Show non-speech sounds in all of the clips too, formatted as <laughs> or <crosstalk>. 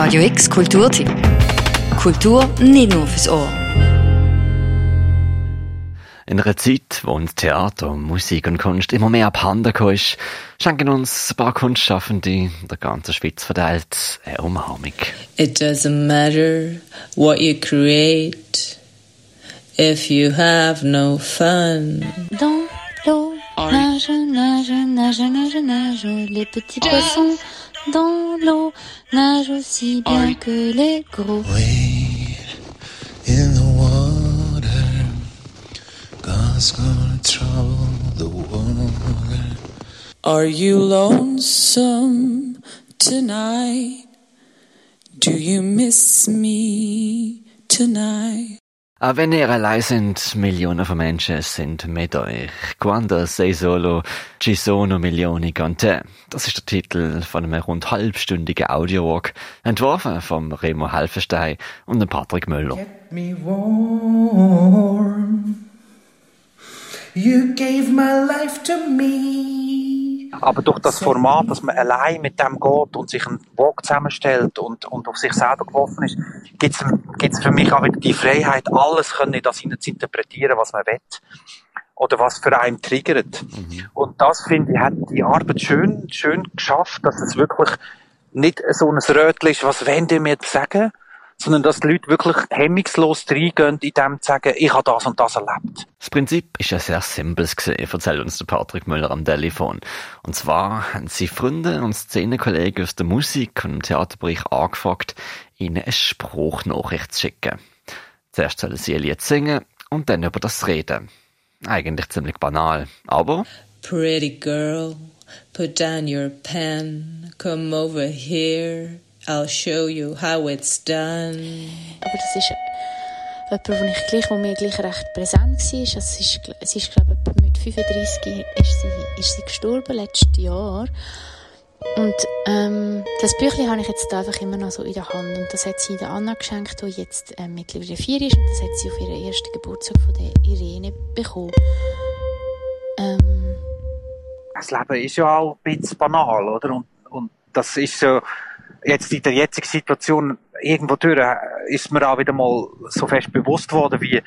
Radio X Kulturtipp. Kultur nicht nur fürs Ohr. In einer Zeit, wo uns Theater, Musik und Kunst immer mehr abhanden ist, schenken uns ein paar Kunstschaffende in der ganzen Schweiz verteilt eine Umarmung. It doesn't matter what you create if you have no fun. Dans l'eau, nage, nage, nage, nage, nage, les petits poissons dans l'eau nagent aussi bien que les gros. in the water. God's gonna trouble the water. Are you lonesome tonight? Do you miss me tonight? Auch wenn ihr allein sind, Millionen von Menschen sind mit euch. Quando sei solo, ci sono milioni con te. Das ist der Titel von einem rund halbstündigen Audiowalk, entworfen vom Remo Halfenstein und Patrick Müller. Kept me warm. You gave my life to me. Aber durch das Format, dass man allein mit dem geht und sich einen Walk zusammenstellt und, und auf sich selber geworfen ist, gibt es für mich auch wieder die Freiheit, alles können in das hinein zu interpretieren, was man will. Oder was für einen triggert. Und das, finde ich, hat die Arbeit schön, schön geschafft, dass es wirklich nicht so ein Rötchen ist, was wollen die mir sagen, sondern dass die Leute wirklich hemmungslos reingehen, in dem zu sagen, ich habe das und das erlebt. Das Prinzip ist ja sehr simples gesehen, erzählt uns der Patrick Müller am Telefon. Und zwar haben sie Freunde und Szenenkollegen aus der Musik und dem Theaterbereich angefragt, ihnen eine Spruchnachricht zu schicken. Zuerst sollen sie ein Lied singen und dann über das reden. Eigentlich ziemlich banal, aber Pretty girl, put down your pen, come over here, I'll show you how it's done. Aber das ist jemand, wo, ich gleich, wo mir gleich recht präsent war. Also sie ist, sie ist glaube ich, mit 35 ist sie, ist sie gestorben, letztes Jahr. Und ähm, das Büchlein habe ich jetzt einfach immer noch so in der Hand. Und das hat sie der Anna geschenkt, die jetzt ähm, mittlerweile vier ist. Und das hat sie auf ihren ersten Geburtstag von der Irene bekommen. Ähm, das Leben ist ja auch ein bisschen banal, oder? Und, und das ist so, jetzt in der jetzigen Situation, irgendwo durch, ist mir auch wieder mal so fest bewusst worden, wie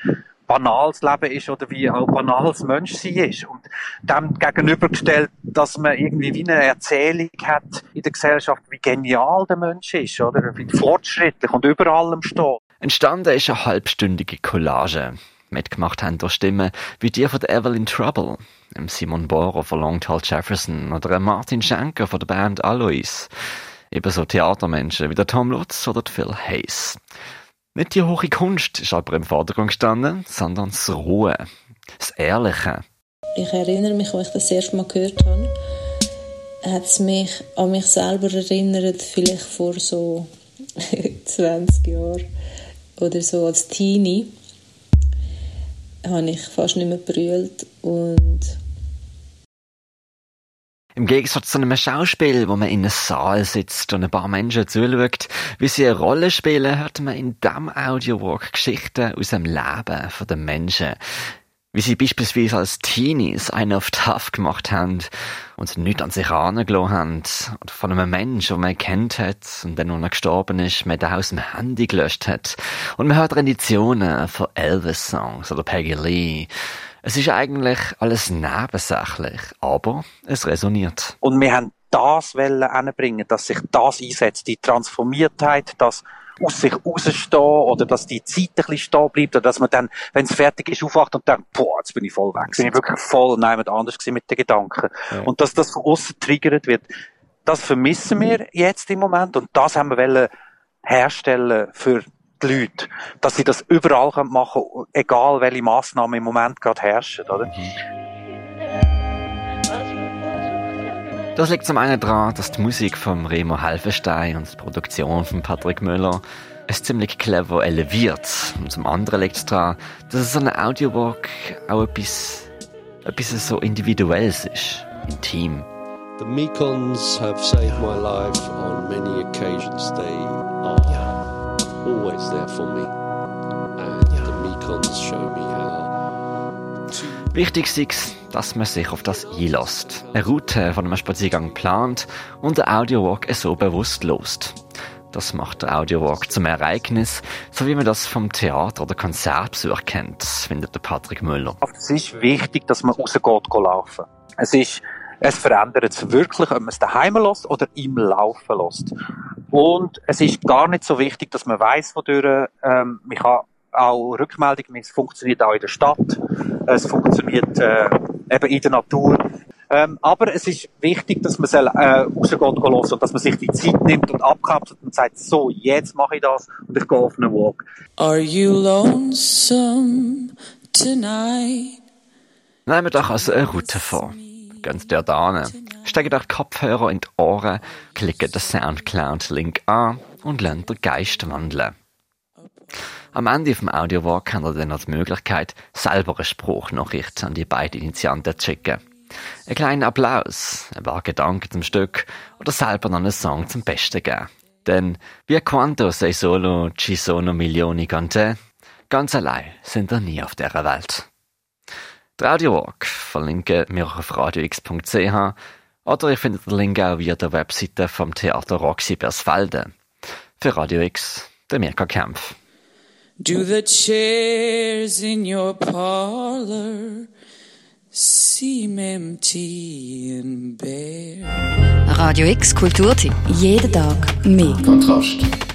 banal das Leben ist oder wie auch banal das Menschsein ist. Und dem gegenübergestellt, dass man irgendwie wie eine Erzählung hat in der Gesellschaft, wie genial der Mensch ist, oder? Wie fortschrittlich und über allem steht. entstanden ist eine halbstündige Collage. Mitgemacht haben durch Stimmen wie die von Evelyn Trouble, Simon Borer von Long Tall Jefferson oder Martin Schenker von der Band Alois. Ebenso Theatermenschen wie der Tom Lutz oder der Phil Hayes. Nicht die hohe Kunst ist aber im Vordergrund gestanden, sondern das Ruhe, das Ehrliche. Ich erinnere mich, als ich das erste Mal gehört habe, hat es mich an mich selber erinnert, vielleicht vor so <laughs> 20 Jahren oder so als Teenie habe ich fast nicht mehr brüllt und Im Gegensatz zu einem Schauspiel, wo man in einem Saal sitzt und ein paar Menschen zuschaut, wie sie eine Rolle spielen, hört man in diesem Audiowalk Geschichten aus dem Leben der Menschen. Wie sie beispielsweise als Teenies einen auf tough gemacht haben und nichts an sich herangelassen haben. Oder von einem Menschen, den man kennt hat und dann, als er gestorben ist, man den aus dem Handy gelöscht hat. Und man hört Renditionen von Elvis-Songs oder Peggy Lee. Es ist eigentlich alles nebensächlich, aber es resoniert. Und wir haben das wollen anbringen, dass sich das einsetzt, die Transformiertheit, das aus sich rausstehen oder dass die Zeit ein bisschen stehen bleibt oder dass man dann, wenn es fertig ist, aufwacht und denkt, boah, jetzt bin ich voll weg. Jetzt bin ich wirklich voll jemand anders gewesen mit den Gedanken. Ja. Und dass das von außen triggert wird, das vermissen wir jetzt im Moment und das haben wir wollen herstellen für die Leute, dass sie das überall machen können, egal welche Massnahmen im Moment gerade herrschen, oder? Das liegt zum einen daran, dass die Musik von Remo Halfenstein und die Produktion von Patrick Müller es ziemlich clever eleviert. Und zum anderen liegt es daran, dass so ein Audiowalk auch etwas, etwas so Individuelles ist, intim. The Mekons have saved my life on many occasions. They are always there for me. And the Mekons show me how Wichtig ist dass man sich auf das einlässt, eine Route von einem Spaziergang plant und den Audiowalk so bewusst lost. Das macht der Audiowalk zum Ereignis, so wie man das vom Theater- oder Konzertbesuch kennt, findet der Patrick Müller. Es ist wichtig, dass man rausgeht laufen. Es ist, es verändert es wirklich, ob man es daheim lässt oder im Laufen lässt. Und es ist gar nicht so wichtig, dass man weiß, wodurch, ähm, man kann auch Rückmeldung, es funktioniert auch in der Stadt, es funktioniert äh, eben in der Natur. Ähm, aber es ist wichtig, dass man es äh, rausgeht hören und dass man sich die Zeit nimmt und abkapselt und sagt, so, jetzt mache ich das und ich gehe auf einen Walk. Are you lonesome tonight? Nehmen wir doch also eine Route vor. Gehen ihr da hin, steigen euch Kopfhörer in die Ohren, klicken den Soundcloud-Link an und lernt den Geist wandeln. Am Ende vom Audiowalk habt ihr dann noch die Möglichkeit, selber eine Spruchnachricht an die beiden Initianten zu schicken. Ein kleiner Applaus, ein paar Gedanken zum Stück oder selber noch einen Song zum Besten geben. Denn wie quanto sei solo ci sono milioni con te, ganz allein sind wir nie auf dieser Welt. Der Audiowalk verlinken wir auf radiox.ch oder ihr findet den Link auch via der Webseite vom Theater Roxy Bersfelde. Für Radio X, der Mirka Kempf. Do the chairs in your parlor seem empty and bare? Radio X Kulturtipp. Jeden Tag mehr. Kontrast.